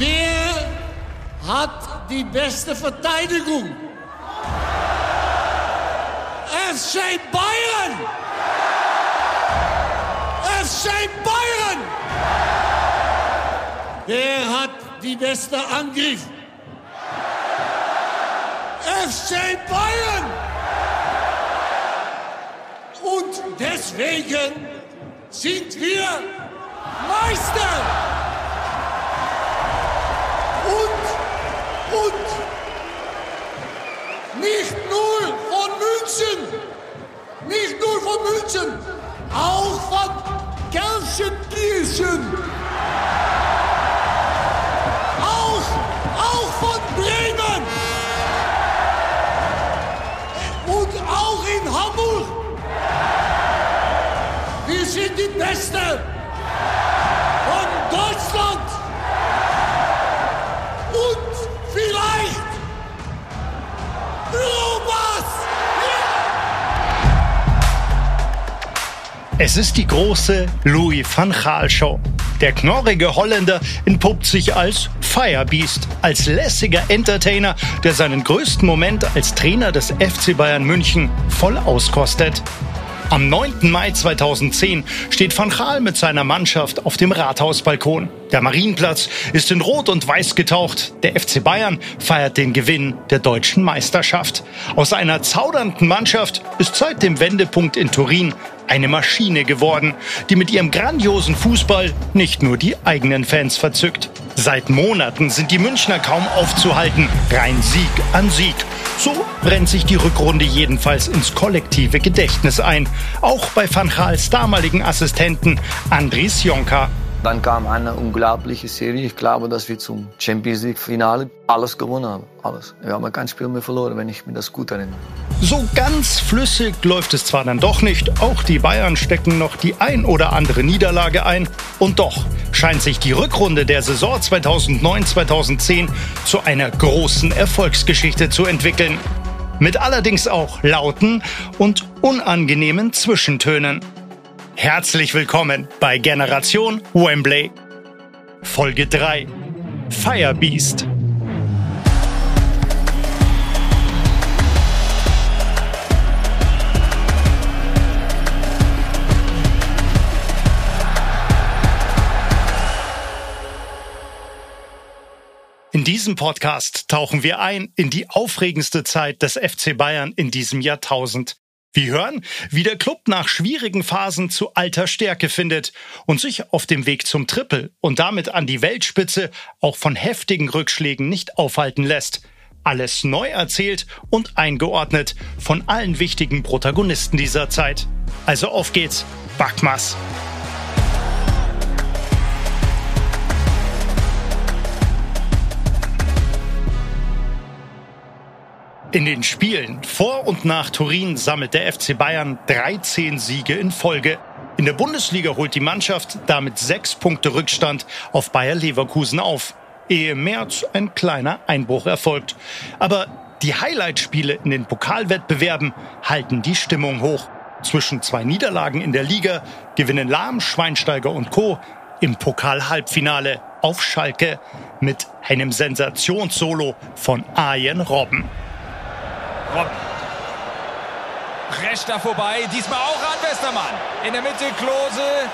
Wer hat die beste Verteidigung? FC Bayern! FC Bayern! Wer hat die beste Angriff? FC Bayern! Und deswegen sind wir Meister! Und, nicht nur von München, nicht nur von München, auch von Gelsenkirchen. Auch, auch von Bremen. Und auch in Hamburg. Wir sind die Beste Es ist die große Louis van Gaal Show. Der knorrige Holländer entpuppt sich als Firebeast, als lässiger Entertainer, der seinen größten Moment als Trainer des FC Bayern München voll auskostet. Am 9. Mai 2010 steht Van Gaal mit seiner Mannschaft auf dem Rathausbalkon. Der Marienplatz ist in Rot und Weiß getaucht. Der FC Bayern feiert den Gewinn der deutschen Meisterschaft. Aus einer zaudernden Mannschaft ist seit dem Wendepunkt in Turin eine Maschine geworden, die mit ihrem grandiosen Fußball nicht nur die eigenen Fans verzückt. Seit Monaten sind die Münchner kaum aufzuhalten. Rein Sieg an Sieg. So brennt sich die Rückrunde jedenfalls ins kollektive Gedächtnis ein. Auch bei Van Gaals damaligen Assistenten Andries Jonka. Dann kam eine unglaubliche Serie. Ich glaube, dass wir zum Champions League Finale alles gewonnen haben. Alles. Wir haben kein Spiel mehr verloren, wenn ich mir das gut erinnere. So ganz flüssig läuft es zwar dann doch nicht. Auch die Bayern stecken noch die ein oder andere Niederlage ein. Und doch scheint sich die Rückrunde der Saison 2009-2010 zu einer großen Erfolgsgeschichte zu entwickeln. Mit allerdings auch lauten und unangenehmen Zwischentönen. Herzlich willkommen bei Generation Wembley. Folge 3. Firebeast. In diesem Podcast tauchen wir ein in die aufregendste Zeit des FC Bayern in diesem Jahrtausend. Wir hören, wie der Club nach schwierigen Phasen zu alter Stärke findet und sich auf dem Weg zum Triple und damit an die Weltspitze auch von heftigen Rückschlägen nicht aufhalten lässt. Alles neu erzählt und eingeordnet von allen wichtigen Protagonisten dieser Zeit. Also auf geht's, Backmas! In den Spielen vor und nach Turin sammelt der FC Bayern 13 Siege in Folge. In der Bundesliga holt die Mannschaft damit sechs Punkte Rückstand auf Bayer Leverkusen auf, ehe im März ein kleiner Einbruch erfolgt. Aber die Highlightspiele in den Pokalwettbewerben halten die Stimmung hoch. Zwischen zwei Niederlagen in der Liga gewinnen Lahm, Schweinsteiger und Co. im Pokal-Halbfinale auf Schalke mit einem Sensationssolo von Arjen Robben. Robben. Prescht da vorbei, diesmal auch an Westermann. In der Mitte Klose.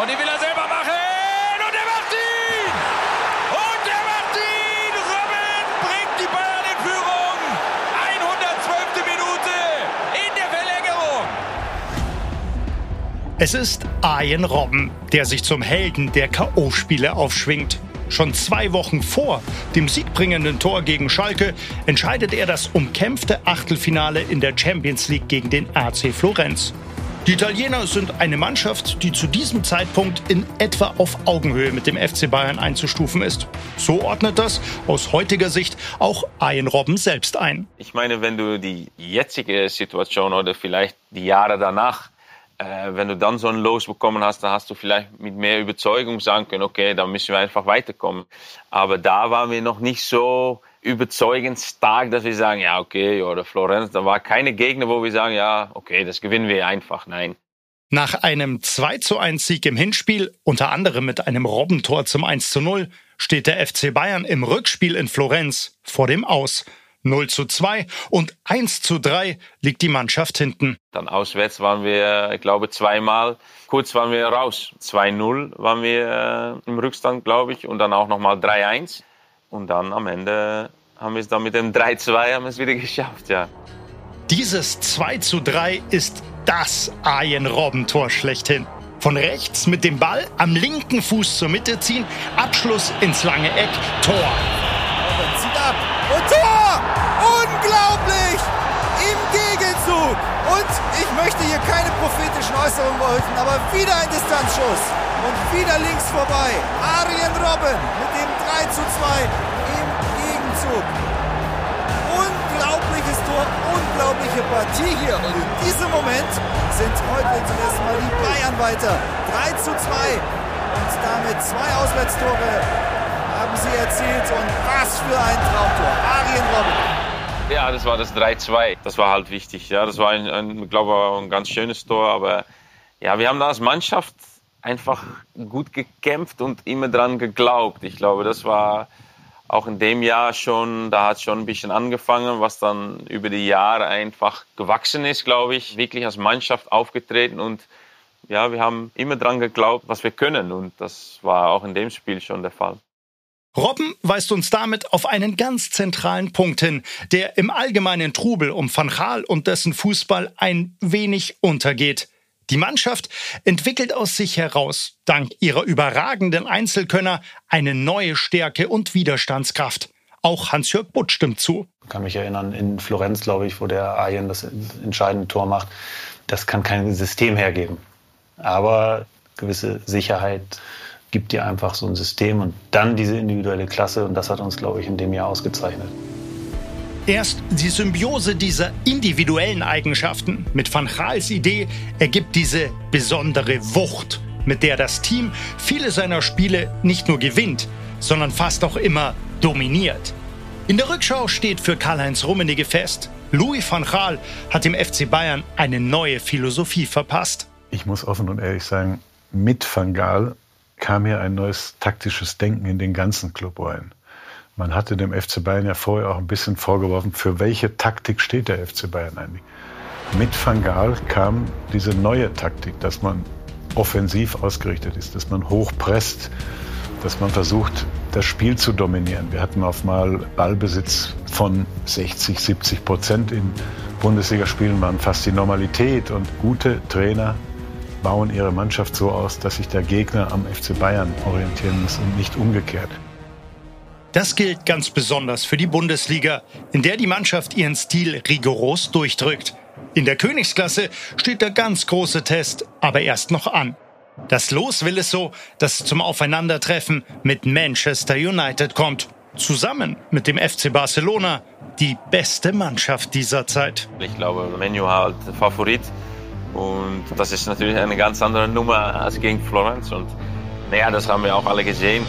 Und die will er selber machen. Und er macht ihn! Und er macht ihn! Robben bringt die Bayern in Führung. 112. Minute in der Verlängerung. Es ist Arjen Robben, der sich zum Helden der K.O.-Spiele aufschwingt. Schon zwei Wochen vor dem siegbringenden Tor gegen Schalke entscheidet er das umkämpfte Achtelfinale in der Champions League gegen den RC Florenz. Die Italiener sind eine Mannschaft, die zu diesem Zeitpunkt in etwa auf Augenhöhe mit dem FC Bayern einzustufen ist. So ordnet das aus heutiger Sicht auch Arjen Robben selbst ein. Ich meine, wenn du die jetzige Situation oder vielleicht die Jahre danach äh, wenn du dann so ein Los bekommen hast, dann hast du vielleicht mit mehr Überzeugung sagen können, okay, dann müssen wir einfach weiterkommen. Aber da waren wir noch nicht so überzeugend stark, dass wir sagen, ja, okay, oder Florenz, da war keine Gegner, wo wir sagen, ja, okay, das gewinnen wir einfach. Nein. Nach einem 2 zu 1 Sieg im Hinspiel, unter anderem mit einem Robbentor zum 1 zu 0, steht der FC Bayern im Rückspiel in Florenz vor dem Aus. 0 zu 2 und 1 zu 3 liegt die Mannschaft hinten. Dann auswärts waren wir, ich glaube, zweimal. Kurz waren wir raus. 2-0 waren wir äh, im Rückstand, glaube ich, und dann auch nochmal 3-1. Und dann am Ende haben wir es dann mit dem 3-2 haben wir es wieder geschafft, ja. Dieses 2 zu 3 ist das Arjen-Robben-Tor schlechthin. Von rechts mit dem Ball am linken Fuß zur Mitte ziehen, Abschluss ins lange Eck, Tor. Und ich möchte hier keine prophetischen Äußerungen wollen, aber wieder ein Distanzschuss. Und wieder links vorbei. Arjen Robben mit dem 3 zu 2 im Gegenzug unglaubliches Tor, unglaubliche Partie hier. Und in diesem Moment sind heute zum ersten Mal die Bayern weiter. 3 zu 2. Und damit zwei Auswärtstore haben sie erzielt. Und was für ein Traumtor. Arjen Robben. Ja, das war das 3-2. Das war halt wichtig. Ja, das war ein, ein glaube ich, ein ganz schönes Tor. Aber ja, wir haben da als Mannschaft einfach gut gekämpft und immer dran geglaubt. Ich glaube, das war auch in dem Jahr schon, da hat schon ein bisschen angefangen, was dann über die Jahre einfach gewachsen ist, glaube ich, wirklich als Mannschaft aufgetreten und ja, wir haben immer dran geglaubt, was wir können und das war auch in dem Spiel schon der Fall. Robben weist uns damit auf einen ganz zentralen Punkt hin, der im allgemeinen Trubel um Van Gaal und dessen Fußball ein wenig untergeht. Die Mannschaft entwickelt aus sich heraus, dank ihrer überragenden Einzelkönner, eine neue Stärke und Widerstandskraft. Auch Hans-Jörg Butt stimmt zu. Ich kann mich erinnern, in Florenz, glaube ich, wo der Arjen das entscheidende Tor macht. Das kann kein System hergeben. Aber gewisse Sicherheit gibt dir einfach so ein System und dann diese individuelle Klasse. Und das hat uns, glaube ich, in dem Jahr ausgezeichnet. Erst die Symbiose dieser individuellen Eigenschaften mit Van Gaals Idee ergibt diese besondere Wucht, mit der das Team viele seiner Spiele nicht nur gewinnt, sondern fast auch immer dominiert. In der Rückschau steht für Karl-Heinz Rummenigge fest, Louis van Gaal hat dem FC Bayern eine neue Philosophie verpasst. Ich muss offen und ehrlich sagen, mit Van Gaal kam hier ein neues taktisches Denken in den ganzen Club rein. Man hatte dem FC Bayern ja vorher auch ein bisschen vorgeworfen, für welche Taktik steht der FC Bayern eigentlich. Mit Van Gaal kam diese neue Taktik, dass man offensiv ausgerichtet ist, dass man hoch presst, dass man versucht, das Spiel zu dominieren. Wir hatten auf mal Ballbesitz von 60, 70 Prozent in Bundesligaspielen, waren fast die Normalität. Und gute Trainer bauen ihre Mannschaft so aus, dass sich der Gegner am FC Bayern orientieren muss und nicht umgekehrt. Das gilt ganz besonders für die Bundesliga, in der die Mannschaft ihren Stil rigoros durchdrückt. In der Königsklasse steht der ganz große Test aber erst noch an. Das Los will es so, dass es zum Aufeinandertreffen mit Manchester United kommt. Zusammen mit dem FC Barcelona, die beste Mannschaft dieser Zeit. Ich glaube, Menu halt Favorit. Und das ist natürlich eine ganz andere Nummer als gegen Florenz. Und naja, das haben wir auch alle gesehen.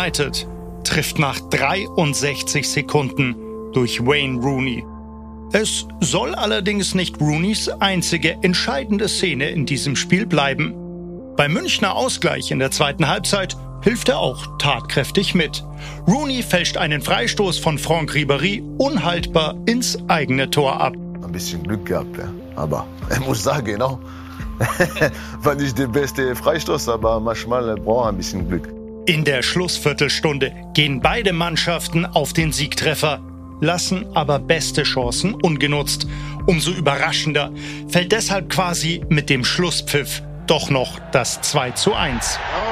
United trifft nach 63 Sekunden durch Wayne Rooney. Es soll allerdings nicht Rooneys einzige entscheidende Szene in diesem Spiel bleiben. Beim Münchner Ausgleich in der zweiten Halbzeit hilft er auch tatkräftig mit. Rooney fälscht einen Freistoß von Franck Ribéry unhaltbar ins eigene Tor ab. Ein bisschen Glück gehabt, ja. aber ich muss sagen, genau. War nicht der beste Freistoß, aber manchmal braucht ein bisschen Glück. In der Schlussviertelstunde gehen beide Mannschaften auf den Siegtreffer, lassen aber beste Chancen ungenutzt. Umso überraschender fällt deshalb quasi mit dem Schlusspfiff doch noch das 2 zu 1. Oh,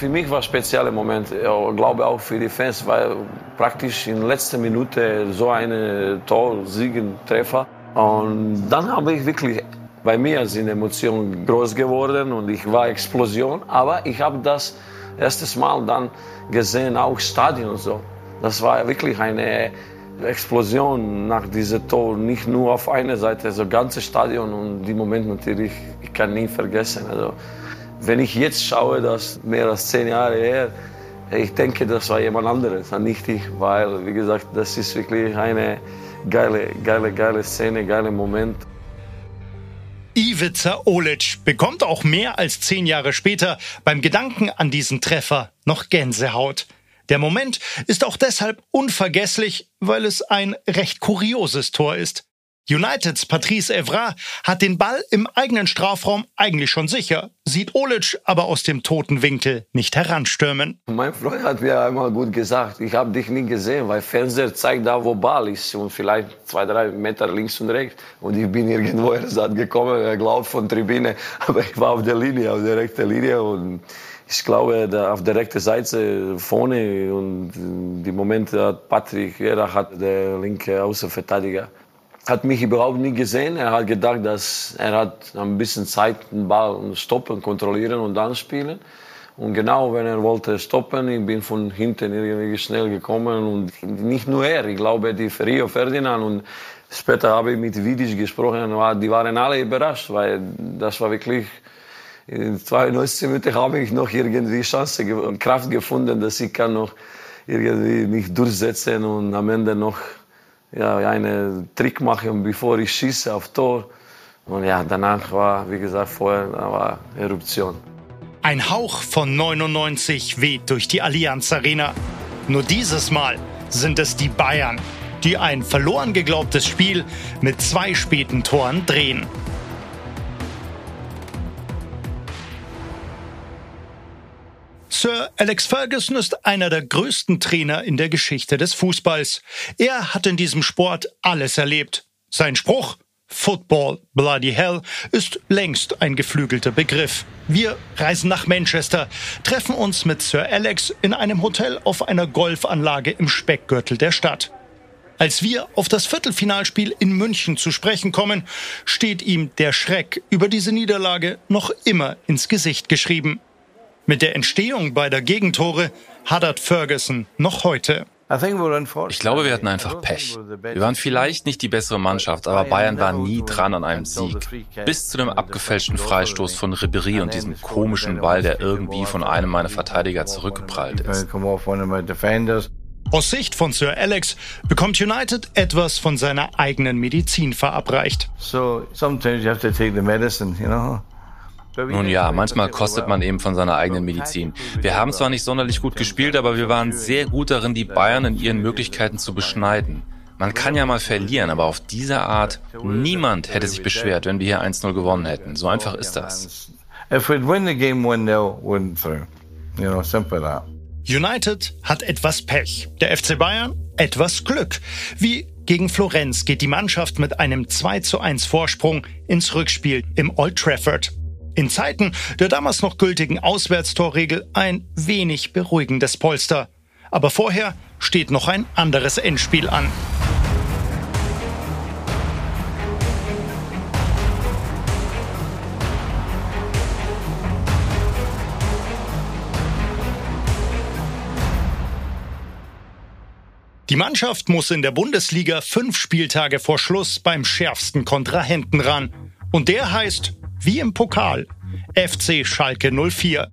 Für mich war ein spezieller Moment, ich glaube auch für die Fans, weil praktisch in letzter Minute so eine Tor, Siegen, Treffer. Und dann habe ich wirklich, bei mir sind Emotionen groß geworden und ich war Explosion, aber ich habe das erstes Mal dann gesehen, auch Stadion so. Das war wirklich eine Explosion nach diesem Tor, nicht nur auf einer Seite, das ganze Stadion und die Moment natürlich, ich kann nie vergessen. Also, wenn ich jetzt schaue, das mehr als zehn Jahre her, ich denke, das war jemand anderes, nicht ich, weil, wie gesagt, das ist wirklich eine geile, geile, geile Szene, geiler Moment. Ivica Olic bekommt auch mehr als zehn Jahre später beim Gedanken an diesen Treffer noch Gänsehaut. Der Moment ist auch deshalb unvergesslich, weil es ein recht kurioses Tor ist. Uniteds Patrice Evra hat den Ball im eigenen Strafraum eigentlich schon sicher, sieht Olic aber aus dem toten Winkel nicht heranstürmen. Mein Freund hat mir einmal gut gesagt, ich habe dich nie gesehen, weil Fernseher zeigt da, wo Ball ist und vielleicht zwei, drei Meter links und rechts. Und ich bin irgendwo er hat gekommen, er glaubt von Tribüne, aber ich war auf der Linie, auf der rechten Linie und ich glaube, da auf der rechten Seite vorne und die Momente hat Patrick Gerach hat der linke Außenverteidiger hat mich überhaupt nie gesehen. Er hat gedacht, dass er hat ein bisschen Zeit, den Ball stoppen, kontrollieren und dann spielen. Und genau, wenn er wollte stoppen, ich bin von hinten irgendwie schnell gekommen und nicht nur er, ich glaube, die Rio Ferdinand und später habe ich mit Vidic gesprochen, die waren alle überrascht, weil das war wirklich in 92 Minuten habe ich noch irgendwie Chance und Kraft gefunden, dass ich kann noch irgendwie mich durchsetzen und am Ende noch ja, einen Trick machen, bevor ich schieße auf Tor. Und ja, danach war, wie gesagt, vorher war Eruption. Ein Hauch von 99 weht durch die Allianz Arena. Nur dieses Mal sind es die Bayern, die ein verloren geglaubtes Spiel mit zwei späten Toren drehen. Sir Alex Ferguson ist einer der größten Trainer in der Geschichte des Fußballs. Er hat in diesem Sport alles erlebt. Sein Spruch Football Bloody Hell ist längst ein geflügelter Begriff. Wir reisen nach Manchester, treffen uns mit Sir Alex in einem Hotel auf einer Golfanlage im Speckgürtel der Stadt. Als wir auf das Viertelfinalspiel in München zu sprechen kommen, steht ihm der Schreck über diese Niederlage noch immer ins Gesicht geschrieben. Mit der Entstehung beider Gegentore hadert Ferguson noch heute. Ich glaube, wir hatten einfach Pech. Wir waren vielleicht nicht die bessere Mannschaft, aber Bayern war nie dran an einem Sieg. Bis zu dem abgefälschten Freistoß von Ribéry und diesem komischen Ball, der irgendwie von einem meiner Verteidiger zurückgeprallt ist. Aus Sicht von Sir Alex bekommt United etwas von seiner eigenen Medizin verabreicht. So sometimes you have to take the medicine, you know. Nun ja, manchmal kostet man eben von seiner eigenen Medizin. Wir haben zwar nicht sonderlich gut gespielt, aber wir waren sehr gut darin, die Bayern in ihren Möglichkeiten zu beschneiden. Man kann ja mal verlieren, aber auf diese Art, niemand hätte sich beschwert, wenn wir hier 1-0 gewonnen hätten. So einfach ist das. United hat etwas Pech. Der FC Bayern etwas Glück. Wie gegen Florenz geht die Mannschaft mit einem 2 zu 1 Vorsprung ins Rückspiel im Old Trafford. In Zeiten der damals noch gültigen Auswärtstorregel ein wenig beruhigendes Polster. Aber vorher steht noch ein anderes Endspiel an. Die Mannschaft muss in der Bundesliga fünf Spieltage vor Schluss beim schärfsten Kontrahenten ran. Und der heißt wie im Pokal, FC Schalke 04.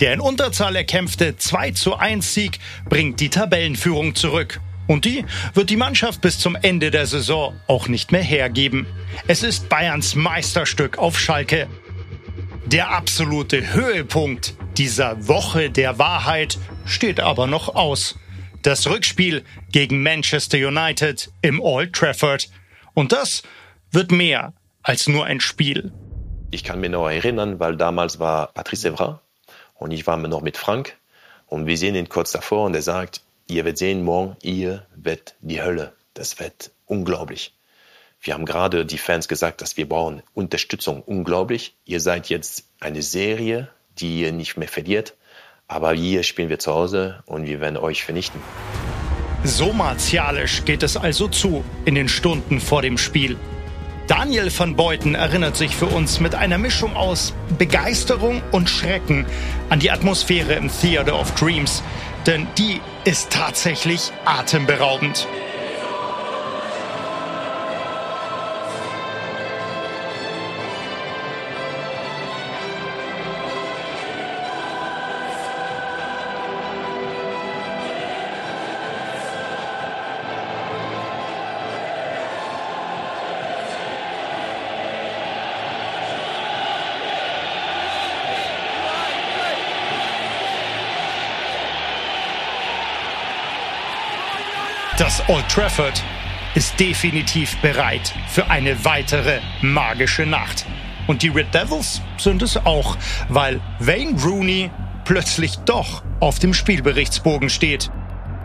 Der in Unterzahl erkämpfte 2 zu 1 Sieg bringt die Tabellenführung zurück. Und die wird die Mannschaft bis zum Ende der Saison auch nicht mehr hergeben. Es ist Bayerns Meisterstück auf Schalke. Der absolute Höhepunkt dieser Woche der Wahrheit steht aber noch aus. Das Rückspiel gegen Manchester United im Old Trafford. Und das wird mehr als nur ein Spiel. Ich kann mich noch erinnern, weil damals war Patrice Evra und ich war noch mit Frank und wir sehen ihn kurz davor und er sagt, ihr werdet sehen, morgen, ihr werdet die Hölle. Das wird unglaublich. Wir haben gerade die Fans gesagt, dass wir brauchen Unterstützung. Unglaublich. Ihr seid jetzt eine Serie, die ihr nicht mehr verliert. Aber hier spielen wir zu Hause und wir werden euch vernichten. So martialisch geht es also zu in den Stunden vor dem Spiel. Daniel van Beuten erinnert sich für uns mit einer Mischung aus Begeisterung und Schrecken an die Atmosphäre im Theater of Dreams, denn die ist tatsächlich atemberaubend. Das Old Trafford ist definitiv bereit für eine weitere magische Nacht. Und die Red Devils sind es auch, weil Wayne Rooney plötzlich doch auf dem Spielberichtsbogen steht.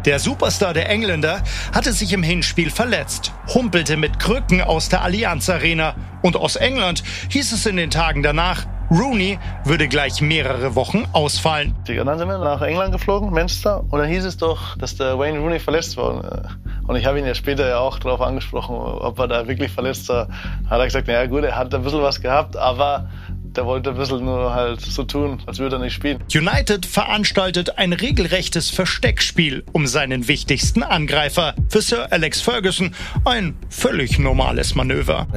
Der Superstar der Engländer hatte sich im Hinspiel verletzt, humpelte mit Krücken aus der Allianz Arena und aus England hieß es in den Tagen danach, Rooney würde gleich mehrere Wochen ausfallen. Und dann sind wir nach England geflogen, Manchester, und dann hieß es doch, dass der Wayne Rooney verletzt war. Und ich habe ihn ja später ja auch darauf angesprochen, ob er da wirklich verletzt war. Hat er gesagt, naja gut, er hat ein bisschen was gehabt, aber der wollte ein bisschen nur halt so tun, als würde er nicht spielen. United veranstaltet ein regelrechtes Versteckspiel um seinen wichtigsten Angreifer. Für Sir Alex Ferguson ein völlig normales Manöver.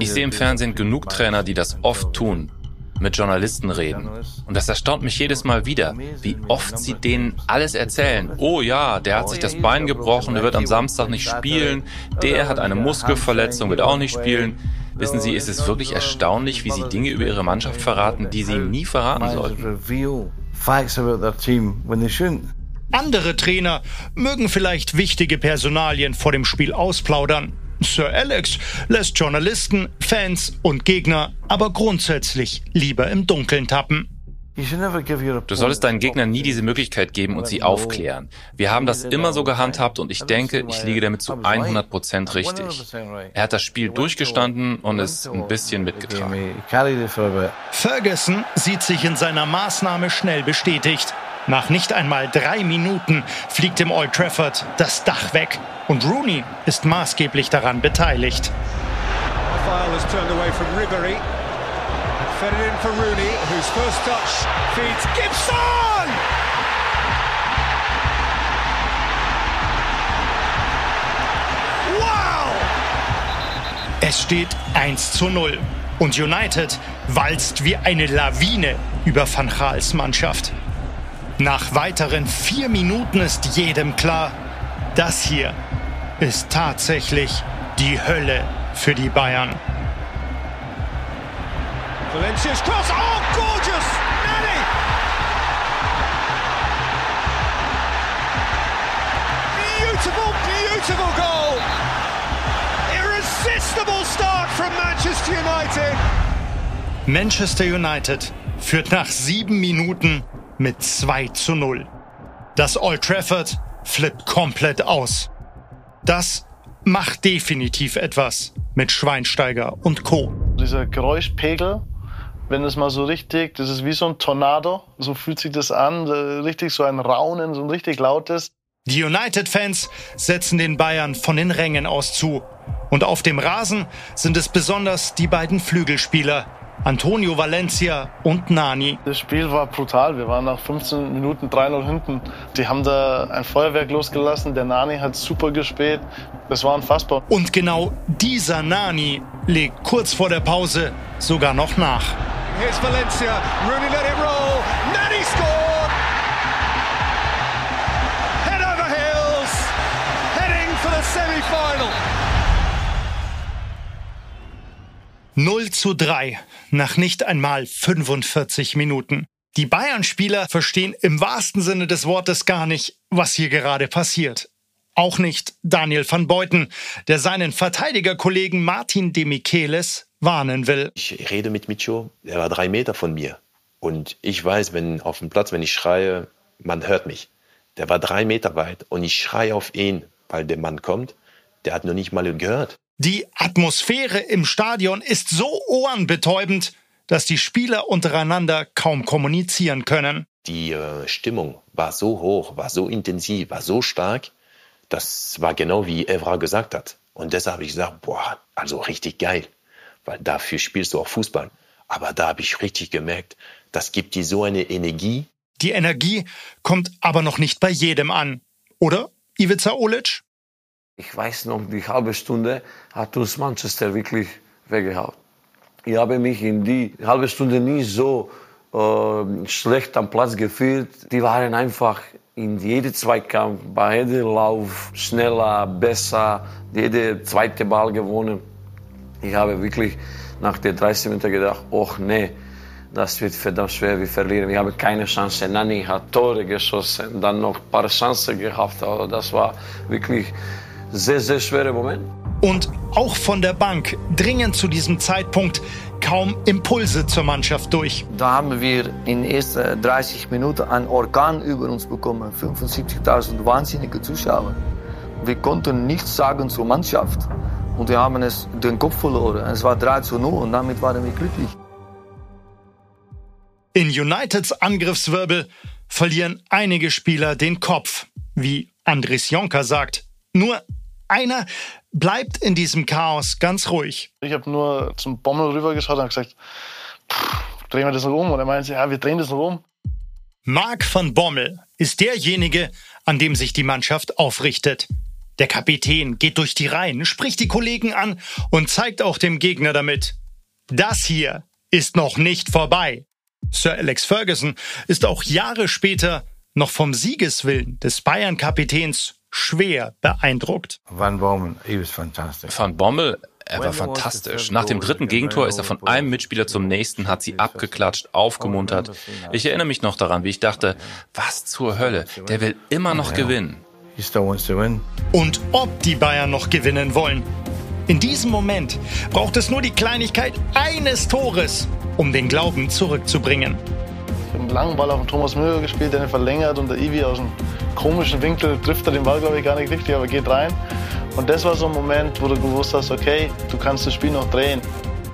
Ich sehe im Fernsehen genug Trainer, die das oft tun mit Journalisten reden. Und das erstaunt mich jedes Mal wieder, wie oft sie denen alles erzählen. Oh ja, der hat sich das Bein gebrochen, der wird am Samstag nicht spielen, der hat eine Muskelverletzung, wird auch nicht spielen. Wissen Sie, ist es wirklich erstaunlich, wie Sie Dinge über Ihre Mannschaft verraten, die Sie nie verraten sollten. Andere Trainer mögen vielleicht wichtige Personalien vor dem Spiel ausplaudern. Sir Alex lässt Journalisten, Fans und Gegner aber grundsätzlich lieber im Dunkeln tappen. Du solltest deinen Gegnern nie diese Möglichkeit geben und sie aufklären. Wir haben das immer so gehandhabt und ich denke, ich liege damit zu 100 Prozent richtig. Er hat das Spiel durchgestanden und ist ein bisschen mitgetragen. Ferguson sieht sich in seiner Maßnahme schnell bestätigt. Nach nicht einmal drei Minuten fliegt im Old Trafford das Dach weg und Rooney ist maßgeblich daran beteiligt. Es steht 1 zu 0 und United walzt wie eine Lawine über Van Gaals Mannschaft. Nach weiteren vier Minuten ist jedem klar, das hier ist tatsächlich die Hölle für die Bayern. Valencia's cross. Oh, gorgeous! Nani! Beautiful, beautiful goal! Irresistible start from Manchester United. Manchester United führt nach sieben Minuten mit 2 zu 0. Das Old Trafford flippt komplett aus. Das macht definitiv etwas mit Schweinsteiger und Co. Dieser Geräuschpegel wenn es mal so richtig, das ist wie so ein Tornado, so fühlt sich das an, richtig so ein Raunen, so ein richtig lautes. Die United-Fans setzen den Bayern von den Rängen aus zu. Und auf dem Rasen sind es besonders die beiden Flügelspieler, Antonio Valencia und Nani. Das Spiel war brutal. Wir waren nach 15 Minuten 3-0 hinten. Die haben da ein Feuerwerk losgelassen. Der Nani hat super gespielt. Das war unfassbar. Und genau dieser Nani legt kurz vor der Pause sogar noch nach. Here's Valencia. Rooney let it roll. Nani scored. Head over heels. Heading for the semi-final. 0 zu 3 nach nicht einmal 45 Minuten. Die Bayern-Spieler verstehen im wahrsten Sinne des Wortes gar nicht, was hier gerade passiert. Auch nicht Daniel van Beuten, der seinen Verteidigerkollegen Martin de Michelis warnen will. Ich rede mit Micho, er war drei Meter von mir. Und ich weiß, wenn auf dem Platz, wenn ich schreie, man hört mich. Der war drei Meter weit und ich schreie auf ihn, weil der Mann kommt. Der hat noch nicht mal gehört. Die Atmosphäre im Stadion ist so ohrenbetäubend, dass die Spieler untereinander kaum kommunizieren können. Die äh, Stimmung war so hoch, war so intensiv, war so stark. Das war genau wie Evra gesagt hat. Und deshalb habe ich gesagt, boah, also richtig geil, weil dafür spielst du auch Fußball. Aber da habe ich richtig gemerkt, das gibt dir so eine Energie. Die Energie kommt aber noch nicht bei jedem an. Oder, Ivica Olic? Ich weiß noch, die halbe Stunde hat uns Manchester wirklich weggehauen. Ich habe mich in die halbe Stunde nie so äh, schlecht am Platz gefühlt. Die waren einfach in jedem Zweikampf, bei jedem Lauf schneller, besser, jede zweite Ball gewonnen. Ich habe wirklich nach den 30 Minuten gedacht, oh nee, das wird verdammt schwer, wir verlieren. Wir haben keine Chance. Nani hat Tore geschossen, dann noch ein paar Chancen gehabt. Also das war wirklich sehr, sehr schwerer Moment. Und auch von der Bank dringen zu diesem Zeitpunkt kaum Impulse zur Mannschaft durch. Da haben wir in den ersten 30 Minuten einen Orkan über uns bekommen. 75.000 wahnsinnige Zuschauer. Wir konnten nichts sagen zur Mannschaft. Und wir haben es den Kopf verloren. Es war 3 zu 0 und damit waren wir glücklich. In Uniteds Angriffswirbel verlieren einige Spieler den Kopf, wie Andres Jonker sagt. Nur einer bleibt in diesem Chaos ganz ruhig. Ich habe nur zum Bommel rübergeschaut und gesagt, drehen wir das noch um? Und er meinte, ja, wir drehen das noch um. Marc van Bommel ist derjenige, an dem sich die Mannschaft aufrichtet. Der Kapitän geht durch die Reihen, spricht die Kollegen an und zeigt auch dem Gegner damit. Das hier ist noch nicht vorbei. Sir Alex Ferguson ist auch Jahre später noch vom Siegeswillen des Bayern-Kapitäns schwer beeindruckt. Van Bommel, Van Bommel, er war fantastisch. Nach dem dritten Gegentor ist er von einem Mitspieler zum nächsten, hat sie abgeklatscht, aufgemuntert. Ich erinnere mich noch daran, wie ich dachte, was zur Hölle, der will immer noch gewinnen. Und ob die Bayern noch gewinnen wollen. In diesem Moment braucht es nur die Kleinigkeit eines Tores, um den Glauben zurückzubringen. Ich habe einen langen Ball auf den Thomas Müller gespielt, der ihn verlängert und der Ivi aus einem komischen Winkel trifft er den Ball, glaube ich, gar nicht richtig, aber geht rein. Und das war so ein Moment, wo du gewusst hast, okay, du kannst das Spiel noch drehen.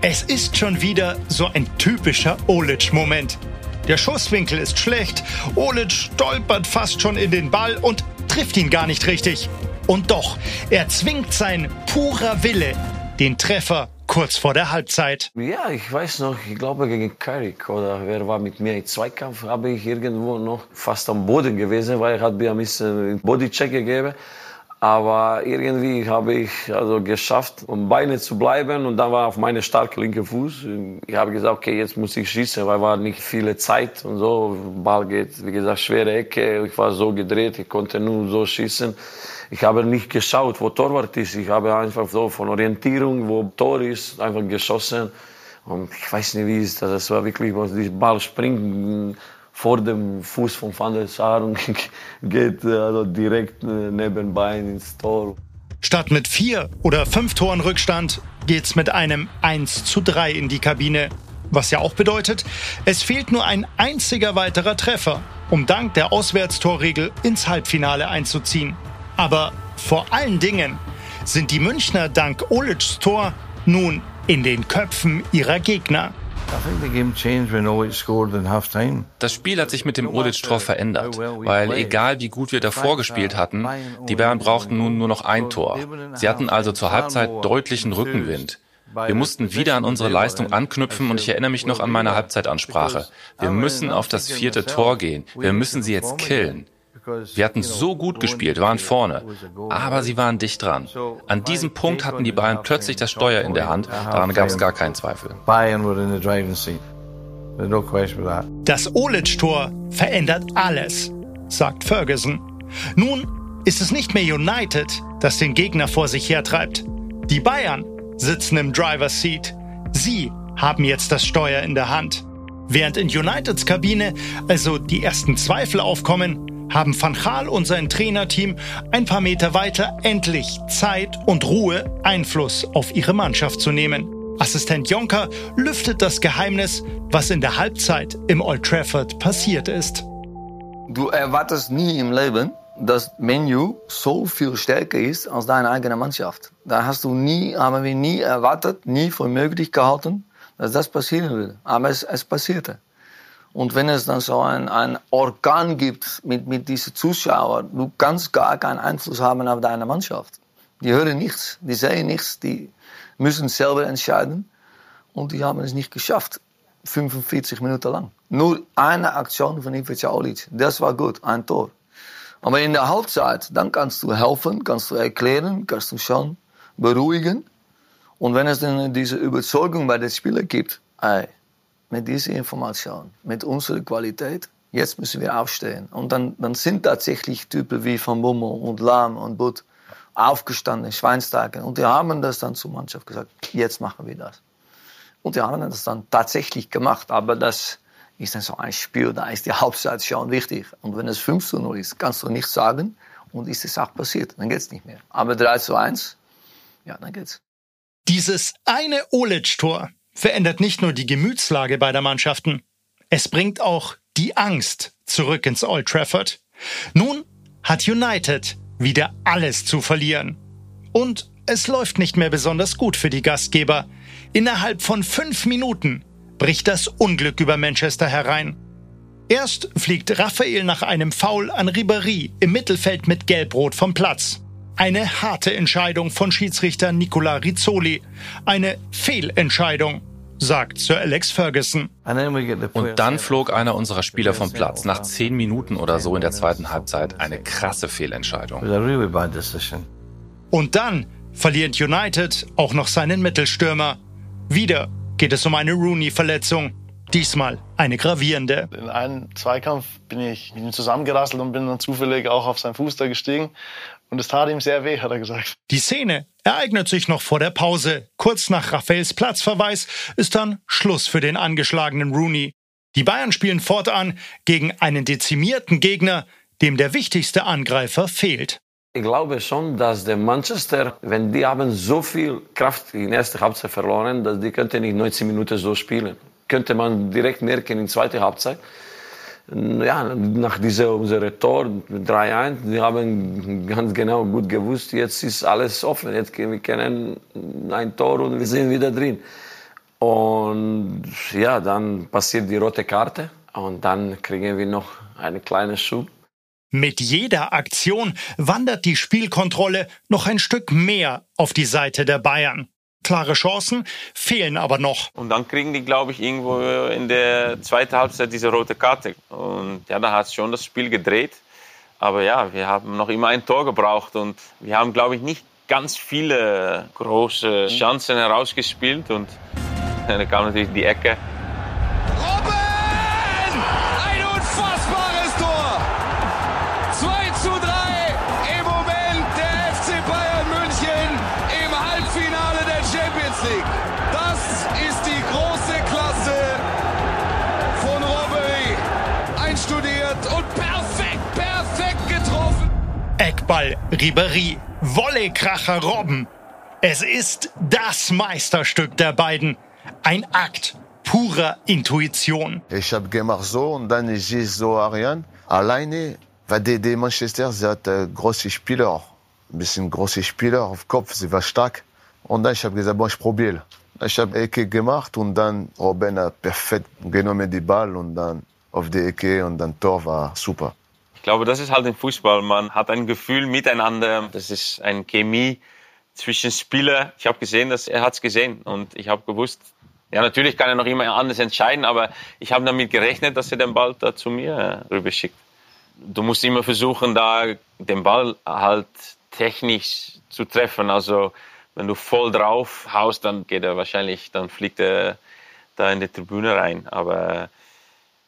Es ist schon wieder so ein typischer Olic-Moment. Der Schusswinkel ist schlecht, Olic stolpert fast schon in den Ball und trifft ihn gar nicht richtig. Und doch, er zwingt sein purer Wille den Treffer kurz vor der Halbzeit. Ja, ich weiß noch, ich glaube gegen Carrick oder wer war mit mir im Zweikampf, habe ich irgendwo noch fast am Boden gewesen, weil er hat mir ein bisschen Bodycheck gegeben. Aber irgendwie habe ich also geschafft, um Beine zu bleiben und dann war auf meine starke linke Fuß. Ich habe gesagt, okay, jetzt muss ich schießen, weil war nicht viele Zeit und so. Ball geht, wie gesagt, schwere Ecke. Ich war so gedreht, ich konnte nur so schießen. Ich habe nicht geschaut, wo Torwart ist. Ich habe einfach so von Orientierung, wo Tor ist, einfach geschossen. Und ich weiß nicht, wie es ist. Das war wirklich, was der Ball springt vor dem Fuß von Van der Sar und geht also direkt nebenbei ins Tor. Statt mit vier oder fünf Toren Rückstand geht's mit einem 1 zu 3 in die Kabine. Was ja auch bedeutet, es fehlt nur ein einziger weiterer Treffer, um dank der Auswärtstorregel ins Halbfinale einzuziehen. Aber vor allen Dingen sind die Münchner dank Olitschs Tor nun in den Köpfen ihrer Gegner. Das Spiel hat sich mit dem Olic-Tor verändert, weil egal wie gut wir davor gespielt hatten, die Bayern brauchten nun nur noch ein Tor. Sie hatten also zur Halbzeit deutlichen Rückenwind. Wir mussten wieder an unsere Leistung anknüpfen und ich erinnere mich noch an meine Halbzeitansprache. Wir müssen auf das vierte Tor gehen. Wir müssen sie jetzt killen. Wir hatten so gut gespielt, waren vorne, aber sie waren dicht dran. An diesem Punkt hatten die Bayern plötzlich das Steuer in der Hand, daran gab es gar keinen Zweifel. Das Olic-Tor verändert alles, sagt Ferguson. Nun ist es nicht mehr United, das den Gegner vor sich hertreibt. Die Bayern sitzen im Driver's Seat. Sie haben jetzt das Steuer in der Hand. Während in Uniteds Kabine also die ersten Zweifel aufkommen, haben Van Gaal und sein Trainerteam ein paar Meter weiter endlich Zeit und Ruhe, Einfluss auf ihre Mannschaft zu nehmen. Assistent Jonker lüftet das Geheimnis, was in der Halbzeit im Old Trafford passiert ist. Du erwartest nie im Leben, dass Menu so viel stärker ist als deine eigene Mannschaft. Da hast du nie, haben wir nie erwartet, nie für möglich gehalten, dass das passieren würde. Aber es, es passierte. Und wenn es dann so ein, ein Organ gibt mit, mit diesen Zuschauern, du kannst gar keinen Einfluss haben auf deine Mannschaft. Die hören nichts, die sehen nichts, die müssen selber entscheiden. Und die haben es nicht geschafft, 45 Minuten lang. Nur eine Aktion von Ivica Olic, das war gut, ein Tor. Aber in der Halbzeit, dann kannst du helfen, kannst du erklären, kannst du schon beruhigen. Und wenn es dann diese Überzeugung bei den Spielern gibt, ey, mit dieser Information, mit unserer Qualität, jetzt müssen wir aufstehen. Und dann, dann sind tatsächlich Typen wie Van Bommel und Lahm und Butt aufgestanden, Schweinsteiger. Und die haben das dann zur Mannschaft gesagt, jetzt machen wir das. Und die haben das dann tatsächlich gemacht. Aber das ist dann so ein Spiel, da ist die Hauptzeit schon wichtig. Und wenn es 5 zu 0 ist, kannst du nichts sagen und ist es auch passiert. Dann geht's nicht mehr. Aber 3 zu 1, ja, dann geht's. Dieses eine Olic-Tor verändert nicht nur die Gemütslage beider Mannschaften, es bringt auch die Angst zurück ins Old Trafford. Nun hat United wieder alles zu verlieren. Und es läuft nicht mehr besonders gut für die Gastgeber. Innerhalb von fünf Minuten bricht das Unglück über Manchester herein. Erst fliegt Raphael nach einem Foul an Ribéry im Mittelfeld mit Gelbrot vom Platz. Eine harte Entscheidung von Schiedsrichter Nicola Rizzoli. Eine Fehlentscheidung, sagt Sir Alex Ferguson. Und dann flog einer unserer Spieler vom Platz. Nach zehn Minuten oder so in der zweiten Halbzeit. Eine krasse Fehlentscheidung. Und dann verliert United auch noch seinen Mittelstürmer. Wieder geht es um eine Rooney-Verletzung. Diesmal eine gravierende. In einem Zweikampf bin ich mit ihm zusammengerasselt und bin dann zufällig auch auf seinen Fuß da gestiegen. Und es tat ihm sehr weh, hat er gesagt. Die Szene ereignet sich noch vor der Pause. Kurz nach Raphaels Platzverweis ist dann Schluss für den angeschlagenen Rooney. Die Bayern spielen fortan gegen einen dezimierten Gegner, dem der wichtigste Angreifer fehlt. Ich glaube schon, dass der Manchester, wenn die haben so viel Kraft in der ersten Halbzeit verloren, dass die könnten nicht 90 Minuten so spielen. Könnte man direkt merken in der zweiten Halbzeit ja, nach dieser unserem Tor 3-1, die haben ganz genau gut gewusst, jetzt ist alles offen, jetzt wir können ein Tor und wir sind wieder drin. Und ja, dann passiert die rote Karte und dann kriegen wir noch einen kleinen Schub. Mit jeder Aktion wandert die Spielkontrolle noch ein Stück mehr auf die Seite der Bayern. Klare Chancen fehlen aber noch. Und dann kriegen die, glaube ich, irgendwo in der zweiten Halbzeit diese rote Karte. Und ja, da hat schon das Spiel gedreht. Aber ja, wir haben noch immer ein Tor gebraucht und wir haben, glaube ich, nicht ganz viele große Chancen herausgespielt. Und dann kam natürlich die Ecke. Eckball Ribery, Volleykracher Robben. Es ist das Meisterstück der beiden. Ein Akt purer Intuition. Ich habe gemacht so und dann ich so Ariane alleine, weil die, die Manchester, sie hat äh, große Spieler, ein bisschen große Spieler auf Kopf, sie war stark. Und dann ich habe gesagt, bon, ich probiere. Ich habe Ecke gemacht und dann Robben hat perfekt genommen die Ball und dann auf die Ecke und dann Tor war super. Ich glaube, das ist halt im Fußball. Man hat ein Gefühl miteinander. Das ist eine Chemie zwischen Spielern. Ich habe gesehen, dass er es gesehen und ich habe gewusst, ja, natürlich kann er noch immer anders entscheiden, aber ich habe damit gerechnet, dass er den Ball da zu mir rüberschickt. Du musst immer versuchen, da den Ball halt technisch zu treffen. Also wenn du voll drauf haust, dann geht er wahrscheinlich, dann fliegt er da in die Tribüne rein. Aber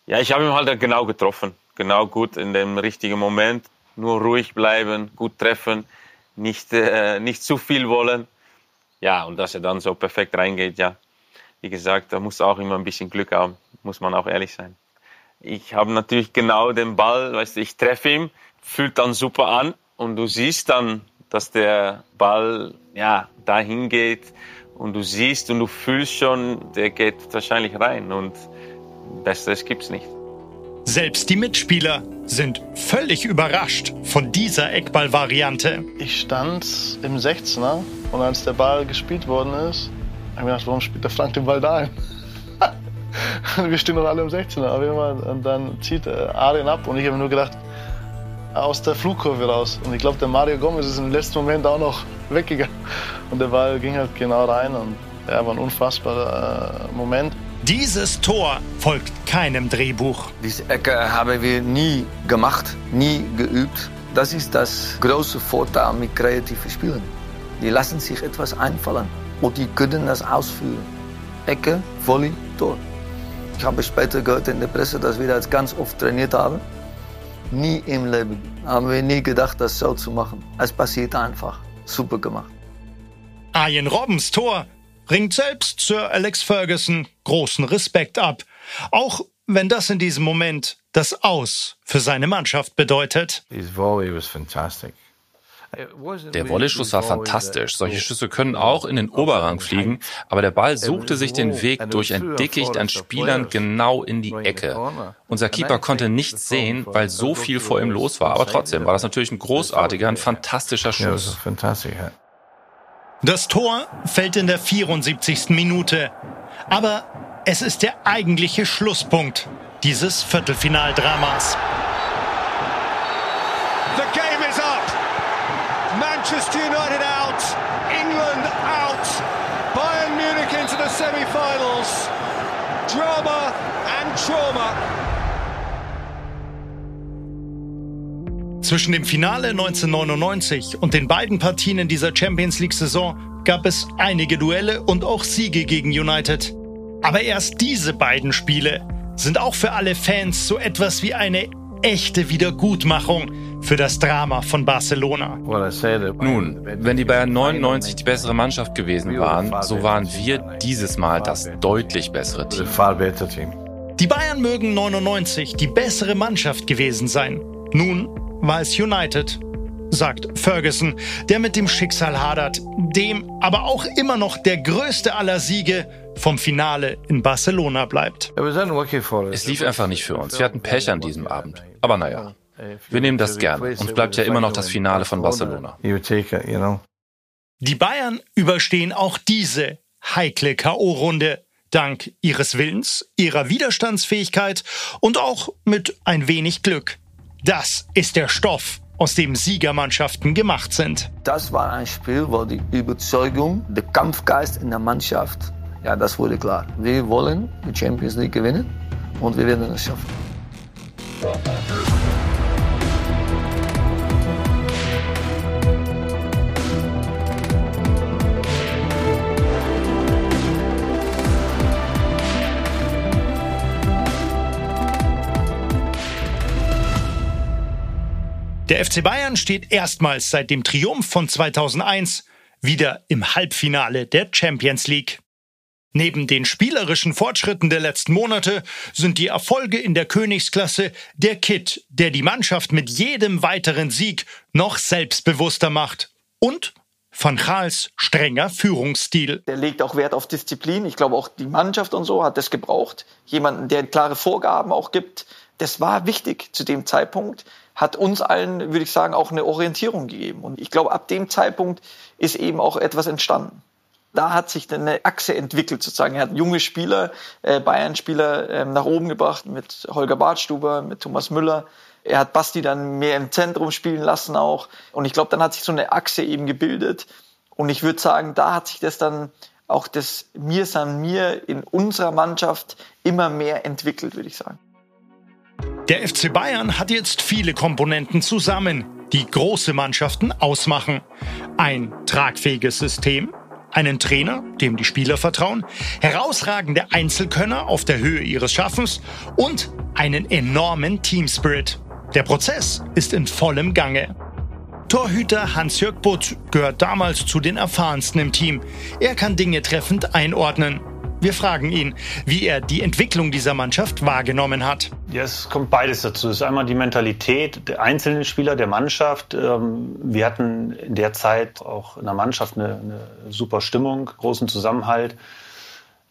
ja, ich habe ihn halt genau getroffen genau gut in dem richtigen Moment. Nur ruhig bleiben, gut treffen, nicht, äh, nicht zu viel wollen. Ja, und dass er dann so perfekt reingeht, ja. Wie gesagt, da muss auch immer ein bisschen Glück haben, muss man auch ehrlich sein. Ich habe natürlich genau den Ball, weißt du, ich treffe ihn, fühlt dann super an und du siehst dann, dass der Ball ja dahin geht und du siehst und du fühlst schon, der geht wahrscheinlich rein und Besseres gibt's nicht. Selbst die Mitspieler sind völlig überrascht von dieser Eckball-Variante. Ich stand im 16er und als der Ball gespielt worden ist, Ich habe gedacht, warum spielt der Frank den Ball da ein? wir stehen doch alle im 16er. Und dann zieht äh, Arjen ab und ich habe nur gedacht, aus der Flugkurve raus. Und ich glaube, der Mario Gomez ist im letzten Moment auch noch weggegangen. Und der Ball ging halt genau rein und ja, war ein unfassbarer äh, Moment. Dieses Tor folgt keinem Drehbuch. Diese Ecke haben wir nie gemacht, nie geübt. Das ist das große Vorteil mit kreativen Spielen. Die lassen sich etwas einfallen und die können das ausführen. Ecke, Volley, Tor. Ich habe später gehört in der Presse, dass wir das ganz oft trainiert haben. Nie im Leben haben wir nie gedacht, das so zu machen. Es passiert einfach. Super gemacht. Arjen Robbens Tor bringt selbst Sir Alex Ferguson großen Respekt ab. Auch wenn das in diesem Moment das Aus für seine Mannschaft bedeutet. Der Volley-Schuss war fantastisch. Solche Schüsse können auch in den Oberrang fliegen, aber der Ball suchte sich den Weg durch ein Dickicht an Spielern genau in die Ecke. Unser Keeper konnte nichts sehen, weil so viel vor ihm los war, aber trotzdem war das natürlich ein großartiger, ein fantastischer Schuss. Das Tor fällt in der 74. Minute, aber es ist der eigentliche Schlusspunkt dieses Viertelfinaldramas. The game is up. Manchester United out, England out, Bayern Munich into the semi-finals. Drama and trauma. Zwischen dem Finale 1999 und den beiden Partien in dieser Champions League-Saison gab es einige Duelle und auch Siege gegen United. Aber erst diese beiden Spiele sind auch für alle Fans so etwas wie eine echte Wiedergutmachung für das Drama von Barcelona. Nun, wenn die Bayern 99 die bessere Mannschaft gewesen waren, so waren wir dieses Mal das deutlich bessere Team. Die Bayern mögen 99 die bessere Mannschaft gewesen sein. Nun war es United, sagt Ferguson, der mit dem Schicksal hadert, dem aber auch immer noch der größte aller Siege vom Finale in Barcelona bleibt. Es lief einfach nicht für uns. Wir hatten Pech an diesem Abend. Aber naja, wir nehmen das gern. Uns bleibt ja immer noch das Finale von Barcelona. Die Bayern überstehen auch diese heikle K.O.-Runde dank ihres Willens, ihrer Widerstandsfähigkeit und auch mit ein wenig Glück. Das ist der Stoff, aus dem Siegermannschaften gemacht sind. Das war ein Spiel, wo die Überzeugung, der Kampfgeist in der Mannschaft, ja, das wurde klar. Wir wollen die Champions League gewinnen und wir werden es schaffen. Der FC Bayern steht erstmals seit dem Triumph von 2001 wieder im Halbfinale der Champions League. Neben den spielerischen Fortschritten der letzten Monate sind die Erfolge in der Königsklasse der Kit, der die Mannschaft mit jedem weiteren Sieg noch selbstbewusster macht. Und Van Gaals strenger Führungsstil. Der legt auch Wert auf Disziplin. Ich glaube auch die Mannschaft und so hat das gebraucht. Jemanden, der klare Vorgaben auch gibt. Das war wichtig zu dem Zeitpunkt hat uns allen, würde ich sagen, auch eine Orientierung gegeben. Und ich glaube, ab dem Zeitpunkt ist eben auch etwas entstanden. Da hat sich eine Achse entwickelt sozusagen. Er hat junge Spieler, äh, Bayern-Spieler ähm, nach oben gebracht mit Holger Bartstuber, mit Thomas Müller. Er hat Basti dann mehr im Zentrum spielen lassen auch. Und ich glaube, dann hat sich so eine Achse eben gebildet. Und ich würde sagen, da hat sich das dann auch das Mir san mir in unserer Mannschaft immer mehr entwickelt, würde ich sagen. Der FC Bayern hat jetzt viele Komponenten zusammen, die große Mannschaften ausmachen. Ein tragfähiges System, einen Trainer, dem die Spieler vertrauen, herausragende Einzelkönner auf der Höhe ihres Schaffens und einen enormen Teamspirit. Der Prozess ist in vollem Gange. Torhüter Hans-Jörg Butt gehört damals zu den erfahrensten im Team. Er kann Dinge treffend einordnen. Wir fragen ihn, wie er die Entwicklung dieser Mannschaft wahrgenommen hat. Ja, es kommt beides dazu. Es ist einmal die Mentalität der einzelnen Spieler, der Mannschaft. Ähm, wir hatten in der Zeit auch in der Mannschaft eine, eine super Stimmung, großen Zusammenhalt,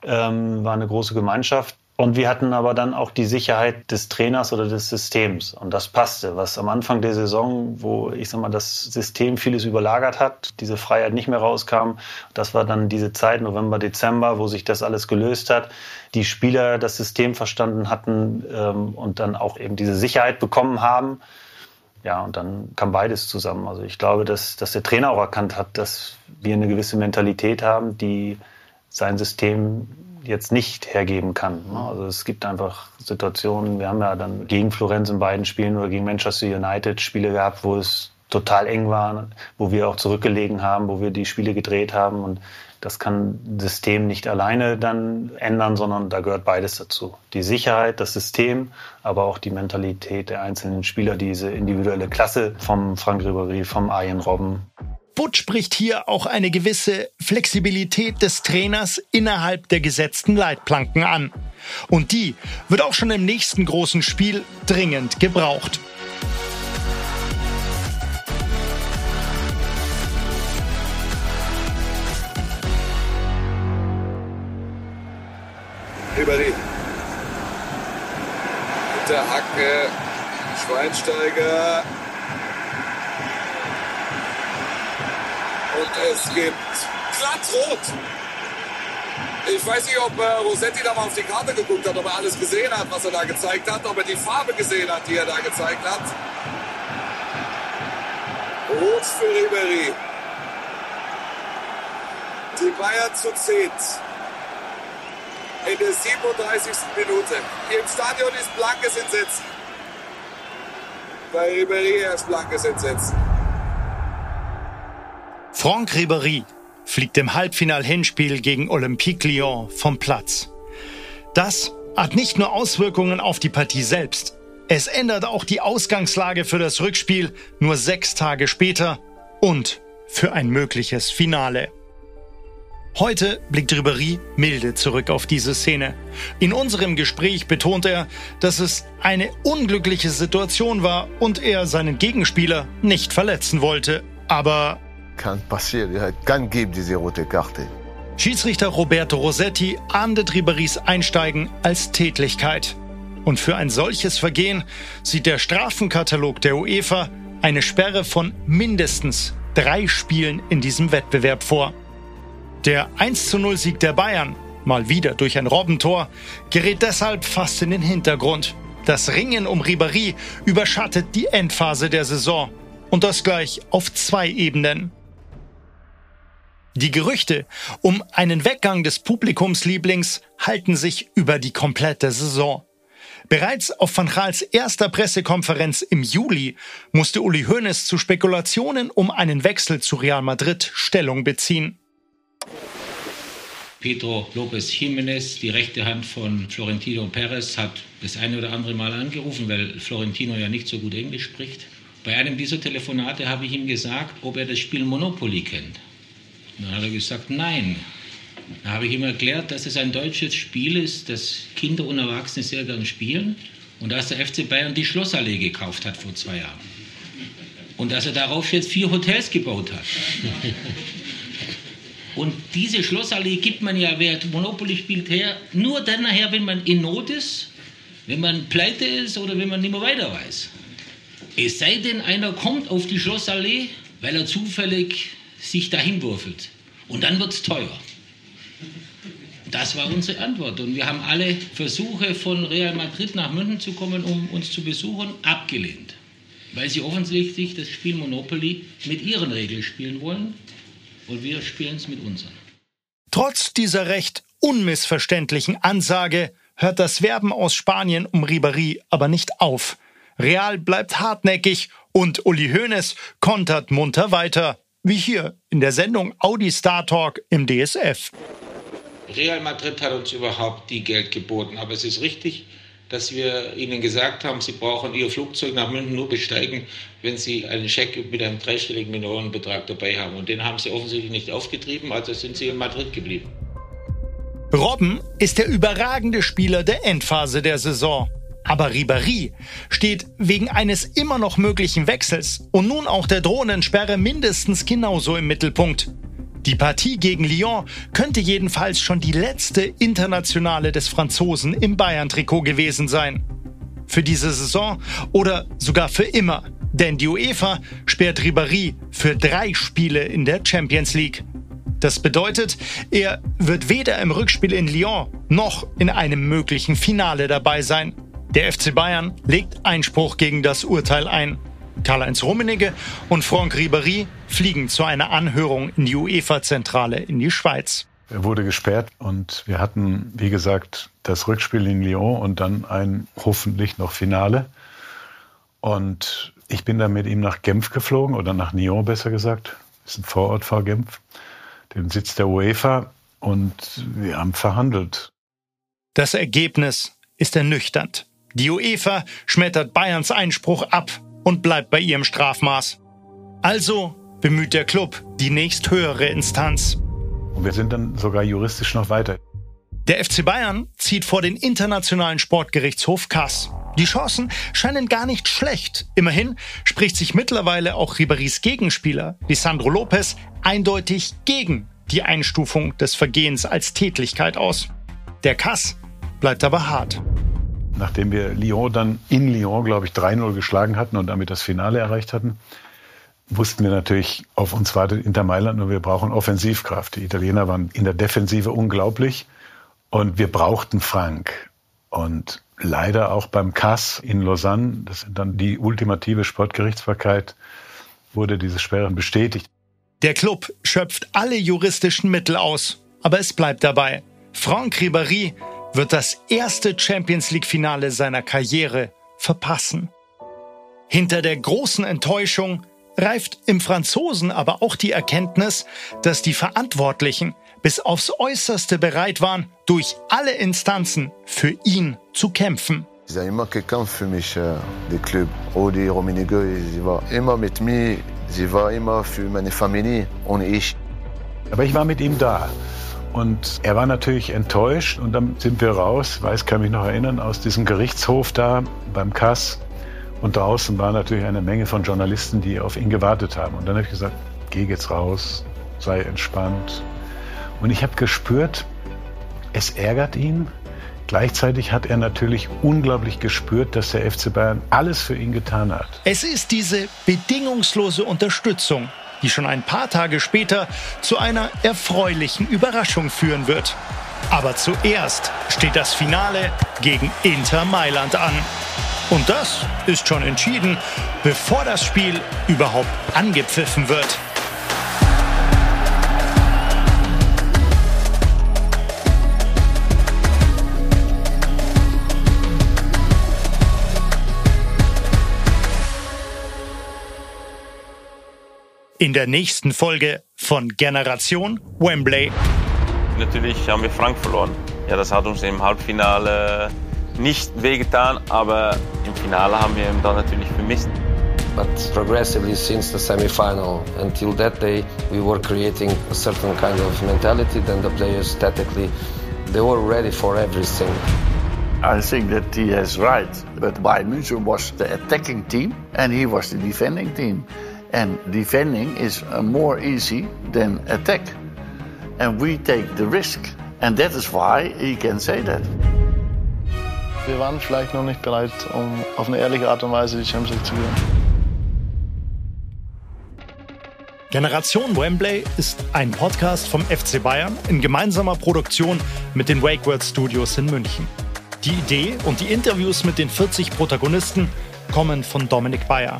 ähm, war eine große Gemeinschaft. Und wir hatten aber dann auch die Sicherheit des Trainers oder des Systems. Und das passte. Was am Anfang der Saison, wo ich sag mal, das System vieles überlagert hat, diese Freiheit nicht mehr rauskam, das war dann diese Zeit, November, Dezember, wo sich das alles gelöst hat. Die Spieler das System verstanden hatten ähm, und dann auch eben diese Sicherheit bekommen haben. Ja, und dann kam beides zusammen. Also ich glaube, dass, dass der Trainer auch erkannt hat, dass wir eine gewisse Mentalität haben, die sein System jetzt nicht hergeben kann. Ne? Also es gibt einfach Situationen, wir haben ja dann gegen Florenz in beiden Spielen oder gegen Manchester United Spiele gehabt, wo es total eng war, wo wir auch zurückgelegen haben, wo wir die Spiele gedreht haben und das kann das System nicht alleine dann ändern, sondern da gehört beides dazu. Die Sicherheit, das System, aber auch die Mentalität der einzelnen Spieler, diese individuelle Klasse vom Frank Ribéry, vom Arjen Robben. Butt spricht hier auch eine gewisse Flexibilität des Trainers innerhalb der gesetzten Leitplanken an. Und die wird auch schon im nächsten großen Spiel dringend gebraucht. Ribéry. Hinter Hacke, Schweinsteiger, Und es gibt glatt rot. Ich weiß nicht, ob äh, Rossetti da mal auf die Karte geguckt hat, ob er alles gesehen hat, was er da gezeigt hat, ob er die Farbe gesehen hat, die er da gezeigt hat. Rot für Ribery. Die Bayern zu 10. In der 37. Minute. Im Stadion ist blankes Entsetzen. Bei Ribery erst blankes Entsetzen. Franck Ribéry fliegt im Halbfinal-Hinspiel gegen Olympique Lyon vom Platz. Das hat nicht nur Auswirkungen auf die Partie selbst. Es ändert auch die Ausgangslage für das Rückspiel nur sechs Tage später und für ein mögliches Finale. Heute blickt Ribéry milde zurück auf diese Szene. In unserem Gespräch betont er, dass es eine unglückliche Situation war und er seinen Gegenspieler nicht verletzen wollte. Aber kann passieren, ja, kann geben diese rote Karte. Schiedsrichter Roberto Rossetti ahndet Riberis Einsteigen als Tätlichkeit. Und für ein solches Vergehen sieht der Strafenkatalog der UEFA eine Sperre von mindestens drei Spielen in diesem Wettbewerb vor. Der 1 zu 0 Sieg der Bayern, mal wieder durch ein Robbentor, gerät deshalb fast in den Hintergrund. Das Ringen um Ribéry überschattet die Endphase der Saison. Und das gleich auf zwei Ebenen. Die Gerüchte um einen Weggang des Publikumslieblings halten sich über die komplette Saison. Bereits auf Van Gaals erster Pressekonferenz im Juli musste Uli Hoeneß zu Spekulationen um einen Wechsel zu Real Madrid Stellung beziehen. Pedro López Jiménez, die rechte Hand von Florentino Perez, hat das eine oder andere Mal angerufen, weil Florentino ja nicht so gut Englisch spricht. Bei einem dieser Telefonate habe ich ihm gesagt, ob er das Spiel Monopoly kennt. Dann hat er gesagt, nein. Da habe ich ihm erklärt, dass es ein deutsches Spiel ist, das Kinder und Erwachsene sehr gern spielen und dass der FC Bayern die Schlossallee gekauft hat vor zwei Jahren. Und dass er darauf jetzt vier Hotels gebaut hat. Und diese Schlossallee gibt man ja, wer Monopoly spielt, her, nur dann nachher, wenn man in Not ist, wenn man pleite ist oder wenn man nicht mehr weiter weiß. Es sei denn, einer kommt auf die Schlossallee, weil er zufällig sich dahin würfelt. Und dann wird es teuer. Das war unsere Antwort. Und wir haben alle Versuche von Real Madrid nach München zu kommen, um uns zu besuchen, abgelehnt. Weil sie offensichtlich das Spiel Monopoly mit ihren Regeln spielen wollen und wir spielen es mit unseren. Trotz dieser recht unmissverständlichen Ansage hört das Werben aus Spanien um Ribéry aber nicht auf. Real bleibt hartnäckig und Uli Hoeneß kontert munter weiter wie hier in der Sendung Audi Star Talk im DSF. Real Madrid hat uns überhaupt die Geld geboten, aber es ist richtig, dass wir ihnen gesagt haben, sie brauchen ihr Flugzeug nach München nur besteigen, wenn sie einen Scheck mit einem dreistelligen Millionenbetrag dabei haben. Und den haben sie offensichtlich nicht aufgetrieben, also sind sie in Madrid geblieben. Robben ist der überragende Spieler der Endphase der Saison. Aber Ribéry steht wegen eines immer noch möglichen Wechsels und nun auch der drohenden Sperre mindestens genauso im Mittelpunkt. Die Partie gegen Lyon könnte jedenfalls schon die letzte internationale des Franzosen im Bayern-Trikot gewesen sein. Für diese Saison oder sogar für immer. Denn die UEFA sperrt Ribéry für drei Spiele in der Champions League. Das bedeutet, er wird weder im Rückspiel in Lyon noch in einem möglichen Finale dabei sein. Der FC Bayern legt Einspruch gegen das Urteil ein. Karl-Heinz Rummenigge und Franck Ribéry fliegen zu einer Anhörung in die UEFA-Zentrale in die Schweiz. Er wurde gesperrt und wir hatten, wie gesagt, das Rückspiel in Lyon und dann ein hoffentlich noch Finale. Und ich bin dann mit ihm nach Genf geflogen oder nach Nyon besser gesagt. Das ist ein Vorort vor Genf, dem Sitz der UEFA. Und wir haben verhandelt. Das Ergebnis ist ernüchternd. Die UEFA schmettert Bayerns Einspruch ab und bleibt bei ihrem Strafmaß. Also bemüht der Club die nächsthöhere Instanz. Und wir sind dann sogar juristisch noch weiter. Der FC Bayern zieht vor den Internationalen Sportgerichtshof Kass. Die Chancen scheinen gar nicht schlecht. Immerhin spricht sich mittlerweile auch Riberis Gegenspieler, Lisandro Lopez, eindeutig gegen die Einstufung des Vergehens als Tätlichkeit aus. Der Kass bleibt aber hart. Nachdem wir Lyon dann in Lyon, glaube ich, 3-0 geschlagen hatten und damit das Finale erreicht hatten, wussten wir natürlich, auf uns wartet Inter Mailand und wir brauchen Offensivkraft. Die Italiener waren in der Defensive unglaublich und wir brauchten Frank. Und leider auch beim CAS in Lausanne, das ist dann die ultimative Sportgerichtsbarkeit, wurde diese Sperre bestätigt. Der Club schöpft alle juristischen Mittel aus, aber es bleibt dabei. Franck Ribéry wird das erste Champions League-Finale seiner Karriere verpassen. Hinter der großen Enttäuschung reift im Franzosen aber auch die Erkenntnis, dass die Verantwortlichen bis aufs Äußerste bereit waren, durch alle Instanzen für ihn zu kämpfen. Sie haben immer gekämpft für mich, äh, der Club. Rudi, Rummenigge, sie war immer mit mir, sie war immer für meine Familie und ich. Aber ich war mit ihm da. Und er war natürlich enttäuscht und dann sind wir raus, weiß, kann mich noch erinnern, aus diesem Gerichtshof da beim Kass. Und draußen war natürlich eine Menge von Journalisten, die auf ihn gewartet haben. Und dann habe ich gesagt, geh jetzt raus, sei entspannt. Und ich habe gespürt, es ärgert ihn. Gleichzeitig hat er natürlich unglaublich gespürt, dass der FC Bayern alles für ihn getan hat. Es ist diese bedingungslose Unterstützung, die schon ein paar Tage später zu einer erfreulichen Überraschung führen wird. Aber zuerst steht das Finale gegen Inter Mailand an. Und das ist schon entschieden, bevor das Spiel überhaupt angepfiffen wird. In der nächsten Folge von Generation Wembley. Natürlich haben wir Frank verloren. Ja, das hat uns im Halbfinale nicht wehgetan, aber im Finale haben wir ihn dann natürlich vermisst. But progressively since the semi-final until that day, we were creating a certain kind of mentality. Then the players tactically, they were ready for everything. I think that he is right. But Bayern München was the attacking team and he was the defending team. And defending is uh, more easy than attack. And we take the risk. And that is why he can say that. Wir waren vielleicht noch nicht bereit, um auf eine ehrliche Art und Weise die Champions League zu gewinnen. Generation Wembley ist ein Podcast vom FC Bayern in gemeinsamer Produktion mit den WakeWord Studios in München. Die Idee und die Interviews mit den 40 Protagonisten kommen von Dominik Bayer.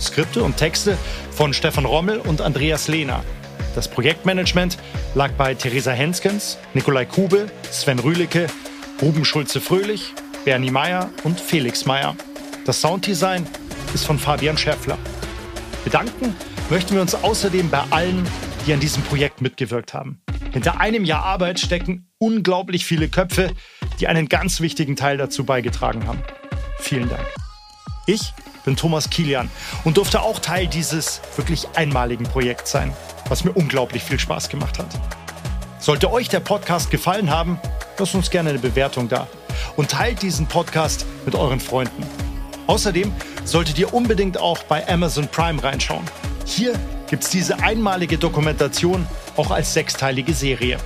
Skripte und Texte von Stefan Rommel und Andreas Lehner. Das Projektmanagement lag bei Theresa Henskens, Nikolai Kube, Sven Rühlicke, Ruben Schulze-Fröhlich, Bernie Meyer und Felix Meyer. Das Sounddesign ist von Fabian Schäffler. Bedanken möchten wir uns außerdem bei allen, die an diesem Projekt mitgewirkt haben. Hinter einem Jahr Arbeit stecken unglaublich viele Köpfe, die einen ganz wichtigen Teil dazu beigetragen haben. Vielen Dank. Ich bin Thomas Kilian und durfte auch Teil dieses wirklich einmaligen Projekts sein, was mir unglaublich viel Spaß gemacht hat. Sollte euch der Podcast gefallen haben, lasst uns gerne eine Bewertung da und teilt diesen Podcast mit euren Freunden. Außerdem solltet ihr unbedingt auch bei Amazon Prime reinschauen. Hier gibt es diese einmalige Dokumentation auch als sechsteilige Serie.